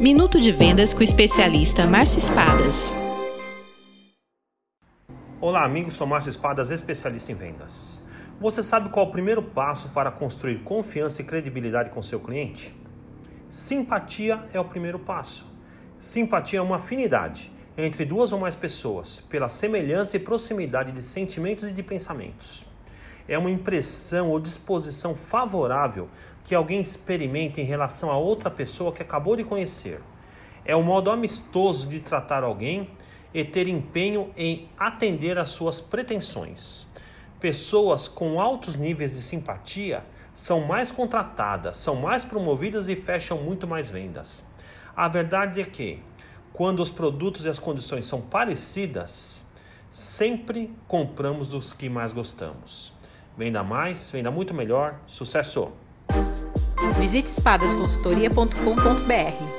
Minuto de Vendas com o especialista Márcio Espadas. Olá, amigos, sou Márcio Espadas, especialista em vendas. Você sabe qual é o primeiro passo para construir confiança e credibilidade com seu cliente? Simpatia é o primeiro passo. Simpatia é uma afinidade entre duas ou mais pessoas pela semelhança e proximidade de sentimentos e de pensamentos. É uma impressão ou disposição favorável que alguém experimenta em relação a outra pessoa que acabou de conhecer. É um modo amistoso de tratar alguém e ter empenho em atender às suas pretensões. Pessoas com altos níveis de simpatia são mais contratadas, são mais promovidas e fecham muito mais vendas. A verdade é que, quando os produtos e as condições são parecidas, sempre compramos dos que mais gostamos. Venda mais, venda muito melhor. Sucesso! Visite espadasconsultoria.com.br